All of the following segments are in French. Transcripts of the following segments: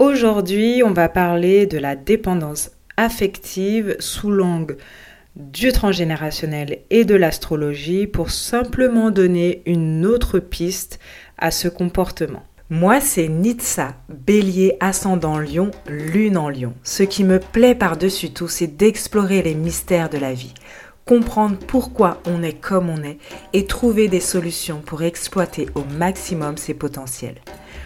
Aujourd'hui, on va parler de la dépendance affective sous l'angle du transgénérationnel et de l'astrologie pour simplement donner une autre piste à ce comportement. Moi, c'est Nitsa, bélier ascendant lion, lune en lion. Ce qui me plaît par-dessus tout, c'est d'explorer les mystères de la vie, comprendre pourquoi on est comme on est et trouver des solutions pour exploiter au maximum ses potentiels.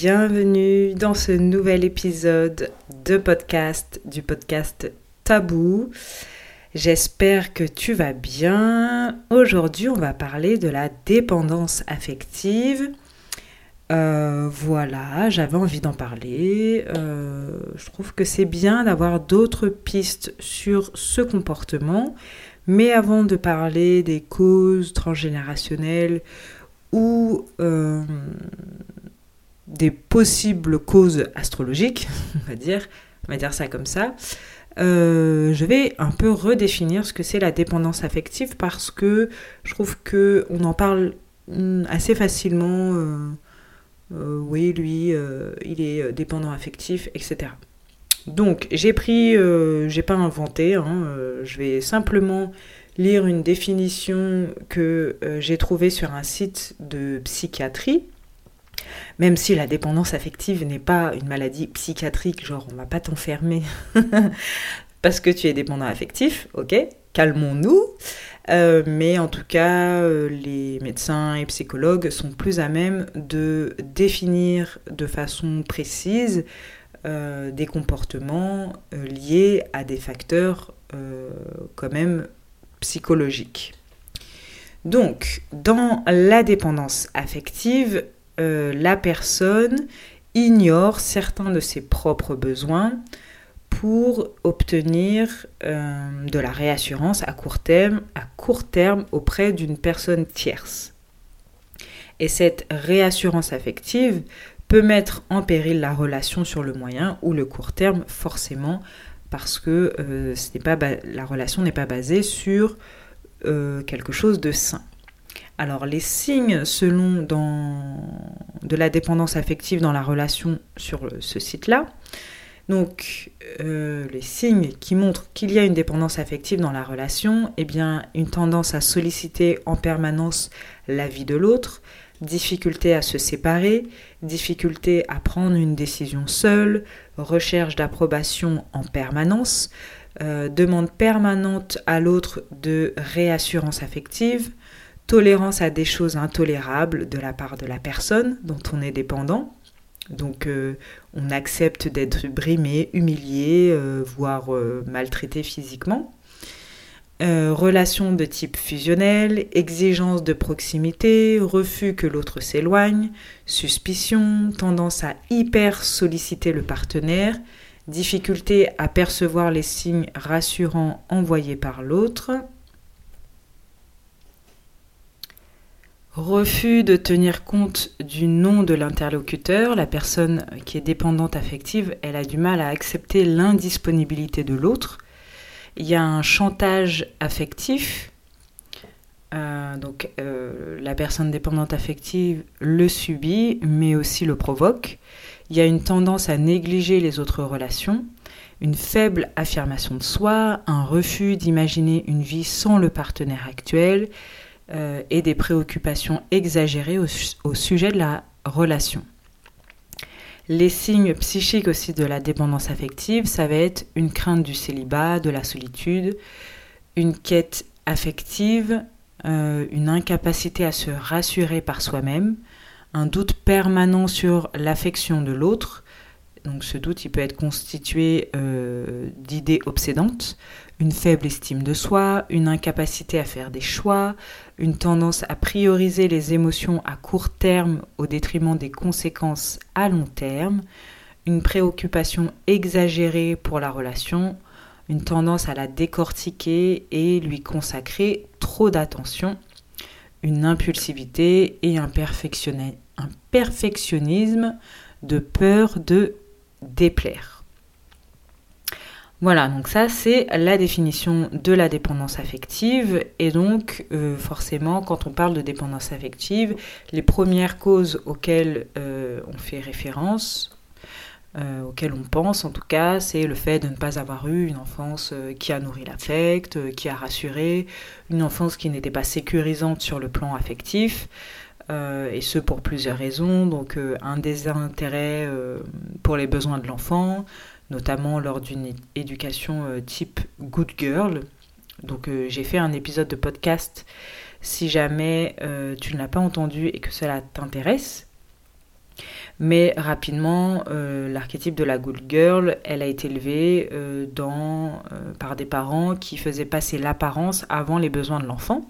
Bienvenue dans ce nouvel épisode de podcast du podcast Tabou. J'espère que tu vas bien. Aujourd'hui, on va parler de la dépendance affective. Euh, voilà, j'avais envie d'en parler. Euh, je trouve que c'est bien d'avoir d'autres pistes sur ce comportement. Mais avant de parler des causes transgénérationnelles ou euh, des possibles causes astrologiques, on va dire, on va dire ça comme ça, euh, je vais un peu redéfinir ce que c'est la dépendance affective parce que je trouve que on en parle hmm, assez facilement. Euh, oui, lui, il est dépendant affectif, etc. Donc, j'ai pris, j'ai pas inventé, hein, je vais simplement lire une définition que euh, j'ai trouvée sur un site de psychiatrie. Même si la dépendance affective n'est pas une maladie psychiatrique, genre on va pas t'enfermer parce que tu es dépendant affectif, ok, calmons-nous. Euh, mais en tout cas, euh, les médecins et psychologues sont plus à même de définir de façon précise des comportements liés à des facteurs quand même psychologique. Donc, dans la dépendance affective, euh, la personne ignore certains de ses propres besoins pour obtenir euh, de la réassurance à court terme, à court terme auprès d'une personne tierce. Et cette réassurance affective peut mettre en péril la relation sur le moyen ou le court terme, forcément, parce que euh, la relation n'est pas basée sur quelque chose de sain. Alors les signes selon de la dépendance affective dans la relation sur ce site-là, donc euh, les signes qui montrent qu'il y a une dépendance affective dans la relation, eh bien une tendance à solliciter en permanence la vie de l'autre, difficulté à se séparer, difficulté à prendre une décision seule, recherche d'approbation en permanence, euh, demande permanente à l'autre de réassurance affective, tolérance à des choses intolérables de la part de la personne dont on est dépendant. Donc euh, on accepte d'être brimé, humilié, euh, voire maltraité physiquement. Euh, relations de type fusionnel, exigence de proximité, refus que l'autre s'éloigne, suspicion, tendance à hyper solliciter le partenaire, difficulté à percevoir les signes rassurants envoyés par l'autre, refus de tenir compte du nom de l'interlocuteur, la personne qui est dépendante affective, elle a du mal à accepter l'indisponibilité de l'autre, il y a un chantage affectif. Euh, donc euh, la personne dépendante affective le subit, mais aussi le provoque. Il y a une tendance à négliger les autres relations, une faible affirmation de soi, un refus d'imaginer une vie sans le partenaire actuel euh, et des préoccupations exagérées au sujet de la relation. Les signes psychiques aussi de la dépendance affective, ça va être une crainte du célibat, de la solitude, une quête affective, euh, une incapacité à se rassurer par soi-même, un doute permanent sur l'affection de l'autre, Donc ce doute, il peut être constitué euh, d'idées obsédantes, une faible estime de soi, une incapacité à faire des choix, une tendance à prioriser les émotions à court terme au détriment des conséquences à long terme, une préoccupation exagérée pour la relation, une tendance à la décortiquer et lui consacrer trop d'attention, une impulsivité et un, un perfectionnisme de peur de déplaire. Voilà, donc ça c'est la définition de la dépendance affective. Et donc euh, forcément, quand on parle de dépendance affective, les premières causes auxquelles euh, on fait référence, euh, auxquelles on pense en tout cas, c'est le fait de ne pas avoir eu une enfance qui a nourri l'affect, qui a rassuré, une enfance qui n'était pas sécurisante sur le plan affectif. Euh, et ce pour plusieurs raisons. Donc euh, un désintérêt euh, pour les besoins de l'enfant, notamment lors d'une éducation type good girl. Donc j'ai fait un épisode de podcast si jamais tu ne l'as pas entendu et que cela t'intéresse. Mais rapidement, l'archétype de la good girl, elle a été élevée dans, par des parents qui faisaient passer l'apparence avant les besoins de l'enfant.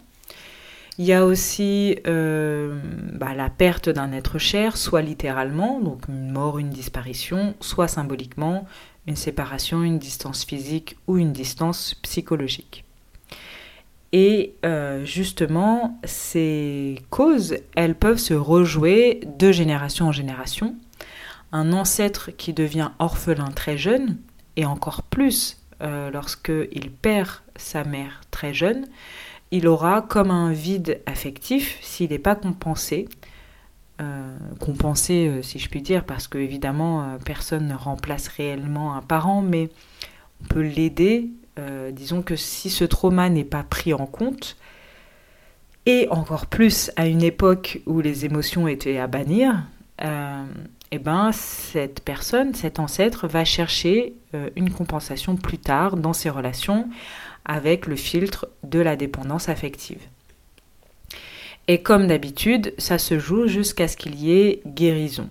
Il y a aussi euh, bah, la perte d'un être cher, soit littéralement, donc une mort, une disparition, soit symboliquement, une séparation, une distance physique ou une distance psychologique. Et euh, justement, ces causes, elles peuvent se rejouer de génération en génération. Un ancêtre qui devient orphelin très jeune, et encore plus euh, lorsqu'il perd sa mère très jeune, il aura comme un vide affectif s'il n'est pas compensé. Euh, compensé, euh, si je puis dire, parce que évidemment, euh, personne ne remplace réellement un parent, mais on peut l'aider. disons que si ce trauma n'est pas pris en compte, et encore plus à une époque où les émotions étaient à bannir, eh ben, cette personne, cet ancêtre, va chercher une compensation plus tard dans ses relations avec le filtre de la dépendance affective. Et comme d'habitude, ça se joue jusqu'à ce qu'il y ait guérison.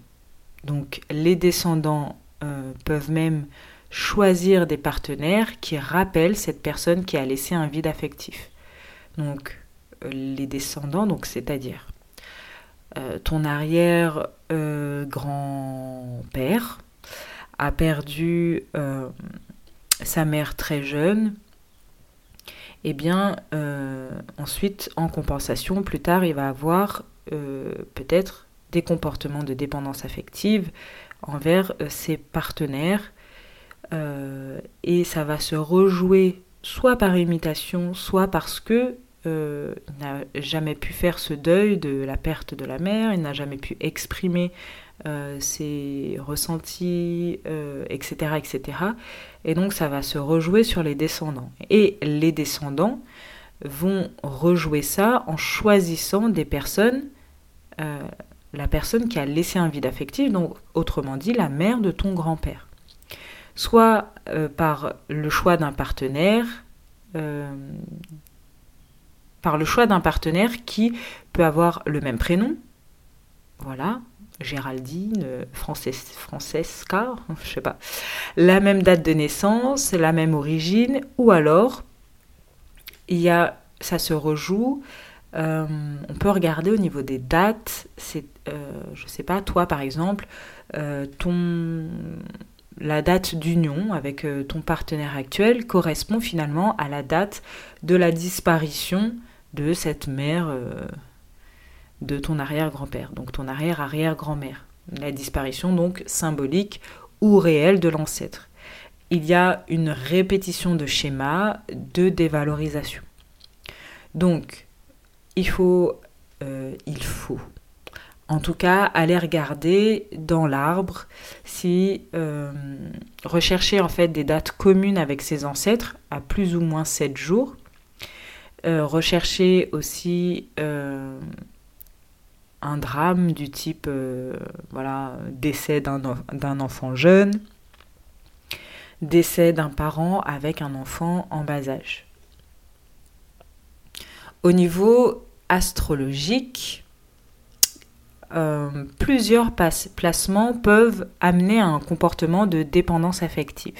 Donc les descendants euh, peuvent même choisir des partenaires qui rappellent cette personne qui a laissé un vide affectif. Donc euh, les descendants, donc c'est-à-dire euh, ton arrière grand-père a perdu sa mère très jeune, eh bien euh, ensuite en compensation, plus tard, il va avoir euh, peut-être des comportements de dépendance affective envers euh, ses partenaires. Et ça va se rejouer soit par imitation, soit parce que il n'a jamais pu faire ce deuil de la perte de la mère, il n'a jamais pu exprimer euh, ses ressentis, etc., euh, etc. Et donc ça va se rejouer sur les descendants. Et les descendants vont rejouer ça en choisissant des personnes, euh, la personne qui a laissé un vide affectif, donc autrement dit la mère de ton grand-père. Soit par le choix d'un partenaire, par le choix d'un partenaire qui peut avoir le même prénom, voilà, Géraldine, Francesca, je sais pas, la même date de naissance, la même origine, ou alors il ça se rejoue. Euh, on peut regarder au niveau des dates. C'est, euh, je sais pas, toi par exemple, euh, ton la date d'union avec ton partenaire actuel correspond finalement à la date de la disparition de cette mère de ton arrière-grand-père, donc ton arrière-arrière-grand-mère. La disparition donc symbolique ou réelle de l'ancêtre. Il y a une répétition de schémas de dévalorisation. Donc, il faut, euh, il faut, en tout cas, aller regarder dans l'arbre si euh, rechercher en fait des dates communes avec ses ancêtres à plus ou moins 7 jours. Euh, rechercher aussi un drame du type euh, voilà, décès d'un enfant jeune, décès d'un parent avec un enfant en bas âge. Au niveau astrologique, euh, plusieurs placements peuvent amener à un comportement de dépendance affective.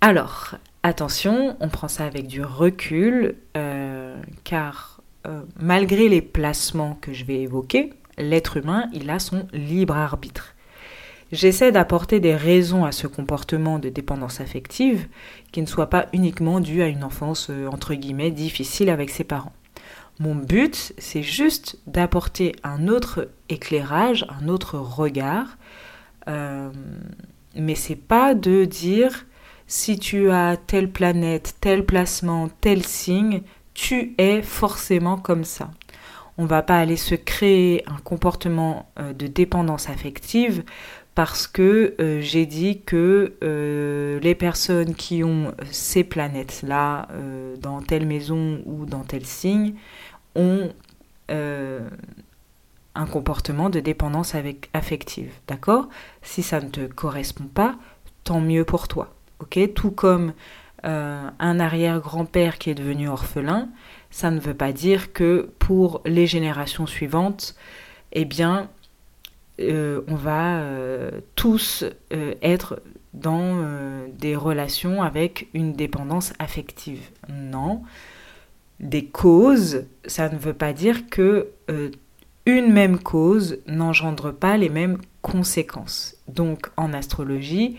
Alors, attention, on prend ça avec du recul, euh, car euh, malgré les placements que je vais évoquer, l'être humain, il a son libre arbitre. J'essaie d'apporter des raisons à ce comportement de dépendance affective qui ne soit pas uniquement dû à une enfance entre guillemets difficile avec ses parents. Mon but, c'est juste d'apporter un autre éclairage, un autre regard. Euh, mais c'est pas de dire si tu as telle planète, tel placement, tel signe, tu es forcément comme ça. On va pas aller se créer un comportement euh, de dépendance affective parce que euh, j'ai dit que euh, les personnes qui ont ces planètes-là dans telle maison ou dans tel signe ont un comportement de dépendance affective. D'accord? Si ça ne te correspond pas, tant mieux pour toi. Tout comme un arrière-grand-père qui est devenu orphelin, ça ne veut pas dire que pour les générations suivantes, eh bien, euh, on va euh, tous euh, être dans des relations avec une dépendance affective. Non. Des causes, ça ne veut pas dire que une même cause n'engendre pas les mêmes conséquences. Donc en astrologie,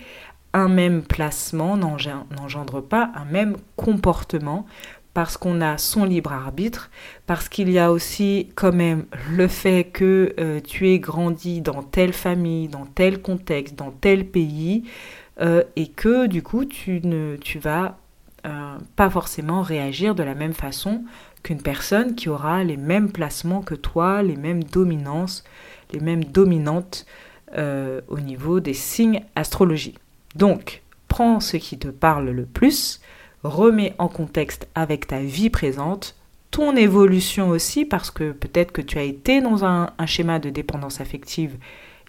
un même placement n'engendre pas un même comportement parce qu'on a son libre arbitre, parce qu'il y a aussi quand même le fait que euh, tu es grandi dans telle famille, dans tel contexte, dans tel pays, euh, et que du coup tu ne tu vas euh, pas forcément réagir de la même façon qu'une personne qui aura les mêmes placements que toi, les mêmes dominances, les mêmes dominantes au niveau des signes astrologiques. Donc, prends ce qui te parle le plus, remets en contexte avec ta vie présente, ton évolution aussi, parce que peut-être que tu as été dans un, schéma de dépendance affective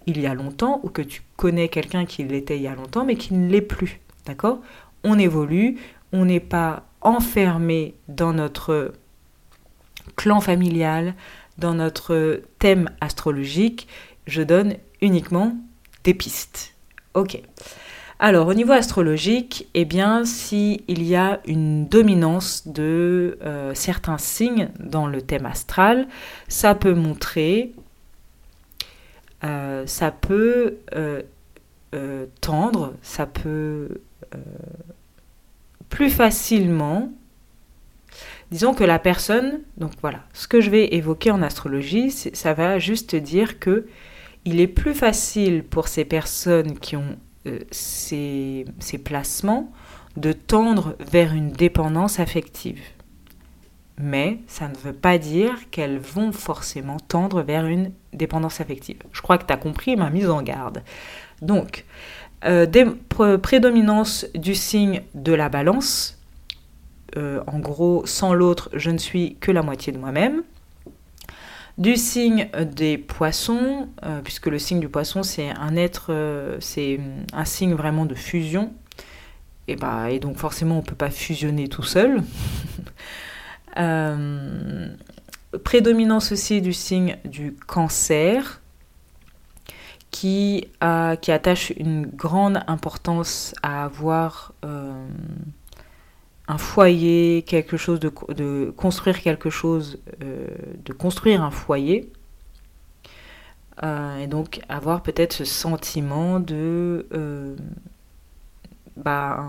il y a longtemps, ou que tu connais quelqu'un qui l'était il y a longtemps, mais qui ne l'est plus. D'accord? On évolue, on n'est pas enfermé dans notre clan familial, dans notre thème astrologique. Je donne uniquement des pistes. Ok. Alors, au niveau astrologique, eh bien, s'il y a une dominance de euh, certains signes dans le thème astral, ça peut montrer, euh, ça peut euh, tendre, ça peut plus facilement, disons que la personne, donc voilà, ce que je vais évoquer en astrologie, ça va juste dire que il est plus facile pour ces personnes qui ont euh, ces, placements de tendre vers une dépendance affective. Mais ça ne veut pas dire qu'elles vont forcément tendre vers une dépendance affective. Je crois que tu as compris ma mise en garde. Donc, euh, prédominance du signe de la balance. Euh, en gros, sans l'autre, je ne suis que la moitié de moi-même du signe des poissons, euh, puisque le signe du poisson c'est un être, euh, c'est un signe vraiment de fusion, et, bah, et donc forcément on ne peut pas fusionner tout seul. Euh, prédominance aussi du signe du cancer, qui, qui attache une grande importance à avoir un foyer, quelque chose de, de construire quelque chose, euh, de construire un foyer. Euh, et donc avoir peut-être ce sentiment de euh, bah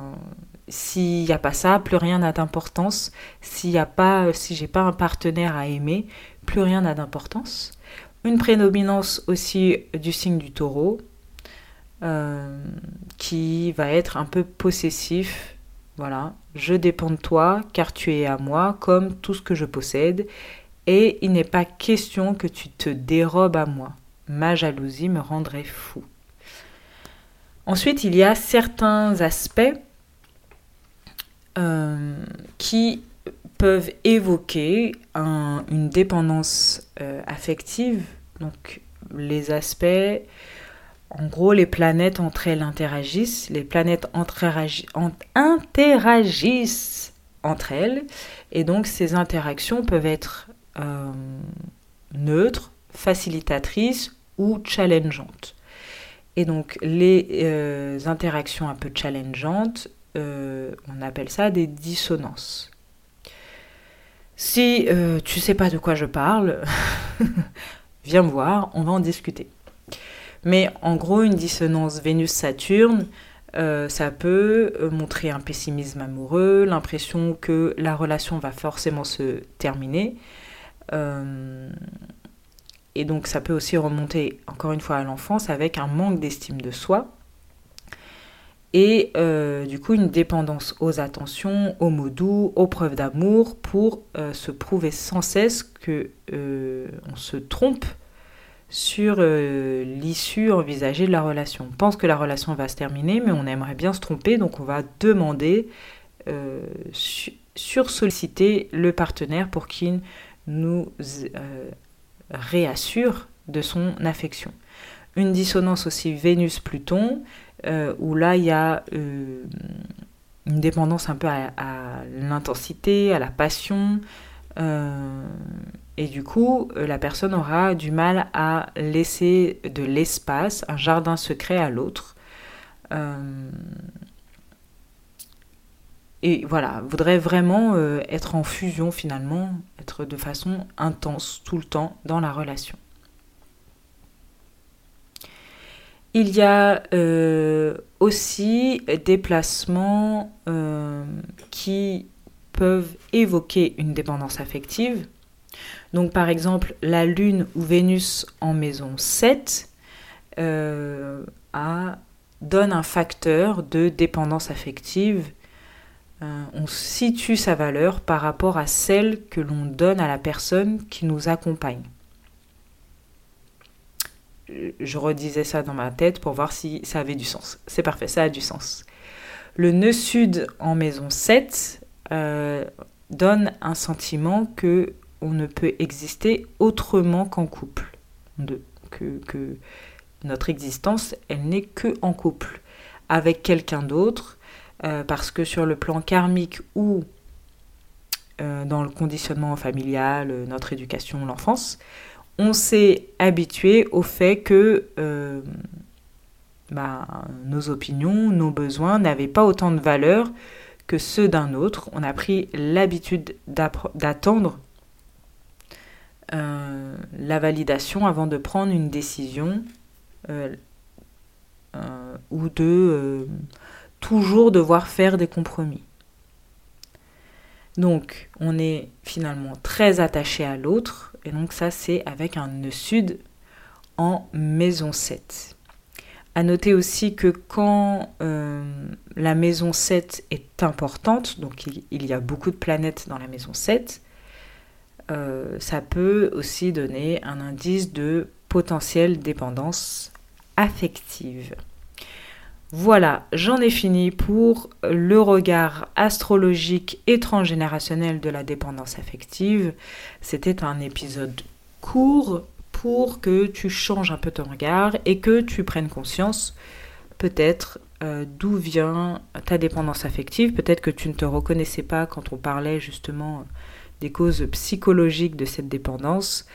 s'il n'y a pas ça, plus rien n'a d'importance. S'il n'y a pas, si j'ai pas un partenaire à aimer, plus rien n'a d'importance. Une prédominance aussi du signe du taureau, qui va être un peu possessif, voilà, je dépends de toi car tu es à moi comme tout ce que je possède et il n'est pas question que tu te dérobes à moi. Ma jalousie me rendrait fou. Ensuite, il y a certains aspects euh, qui peuvent évoquer une dépendance euh, affective. Donc, les aspects en gros, les planètes entre elles interagissent, les planètes interagissent entre elles, et donc ces interactions peuvent être euh, neutres, facilitatrice ou challengeante. Et donc les euh, interactions un peu challengeantes, euh, on appelle ça des dissonances. Si tu sais pas de quoi je parle, viens me voir, on va en discuter. Mais en gros, une dissonance Vénus-Saturne, ça peut montrer un pessimisme amoureux, l'impression que la relation va forcément se terminer. Et donc ça peut aussi remonter encore une fois à l'enfance avec un manque d'estime de soi et euh, du coup une dépendance aux attentions, aux mots doux, aux preuves d'amour pour euh, se prouver sans cesse que euh, on se trompe sur l'issue envisagée de la relation. On pense que la relation va se terminer, mais on aimerait bien se tromper, donc on va demander, sur solliciter le partenaire pour qu'il nous réassure de son affection. Une dissonance aussi Vénus-Pluton, euh, où là il y a euh, une dépendance un peu à, l'intensité, à la passion, euh, et du coup la personne aura du mal à laisser de l'espace, un jardin secret à l'autre. et voilà, voudrait vraiment être en fusion finalement, être de façon intense tout le temps dans la relation. Il y a euh, aussi des placements euh, qui peuvent évoquer une dépendance affective. Donc par exemple, la Lune ou Vénus en maison 7 euh, donne un facteur de dépendance affective. on situe sa valeur par rapport à celle que l'on donne à la personne qui nous accompagne je redisais ça dans ma tête pour voir si ça avait du sens. C'est parfait, ça a du sens. Le nœud sud en maison 7 euh, donne un sentiment que on ne peut exister autrement qu'en couple. que, notre existence, elle n'est que en couple avec quelqu'un d'autre, euh, parce que sur le plan karmique ou euh, dans le conditionnement familial, notre éducation, l'enfance, on s'est habitué au fait que euh, bah, nos opinions, nos besoins n'avaient pas autant de valeur que ceux d'un autre. On a pris l'habitude d'attendre euh, la validation avant de prendre une décision euh, ou de toujours devoir faire des compromis. Donc, on est finalement très attaché à l'autre, et donc ça, c'est avec un nœud sud en maison 7. À noter aussi que quand euh, la maison 7 est importante, donc il, y a beaucoup de planètes dans la maison 7, euh, ça peut aussi donner un indice de potentielle dépendance affective. Voilà, j'en ai fini pour le regard astrologique et transgénérationnel de la dépendance affective. C'était un épisode court pour que tu changes un peu ton regard et que tu prennes conscience peut-être euh, d'où vient ta dépendance affective. Peut-être que tu ne te reconnaissais pas quand on parlait justement des causes psychologiques de cette dépendance.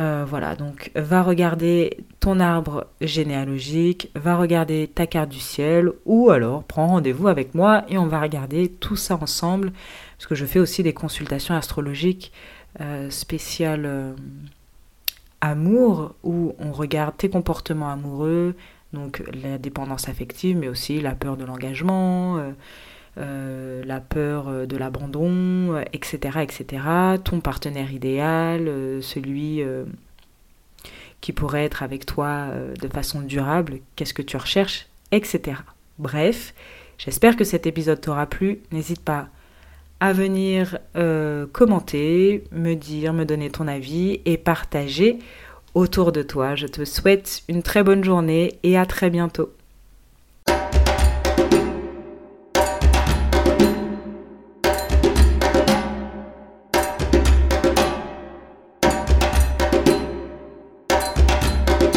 Euh, voilà, donc va regarder ton arbre généalogique, va regarder ta carte du ciel, ou alors prends rendez-vous avec moi et on va regarder tout ça ensemble, parce que je fais aussi des consultations astrologiques euh, spéciales euh, amour, où on regarde tes comportements amoureux, donc la dépendance affective, mais aussi la peur de l'engagement. Euh, la peur euh, de l'abandon, etc., euh, etc. Ton partenaire idéal, celui qui pourrait être avec toi de façon durable, qu'est-ce que tu recherches, etc. Bref, j'espère que cet épisode t'aura plu. N'hésite pas à venir commenter, me dire, me donner ton avis et partager autour de toi. Je te souhaite une très bonne journée et à très bientôt.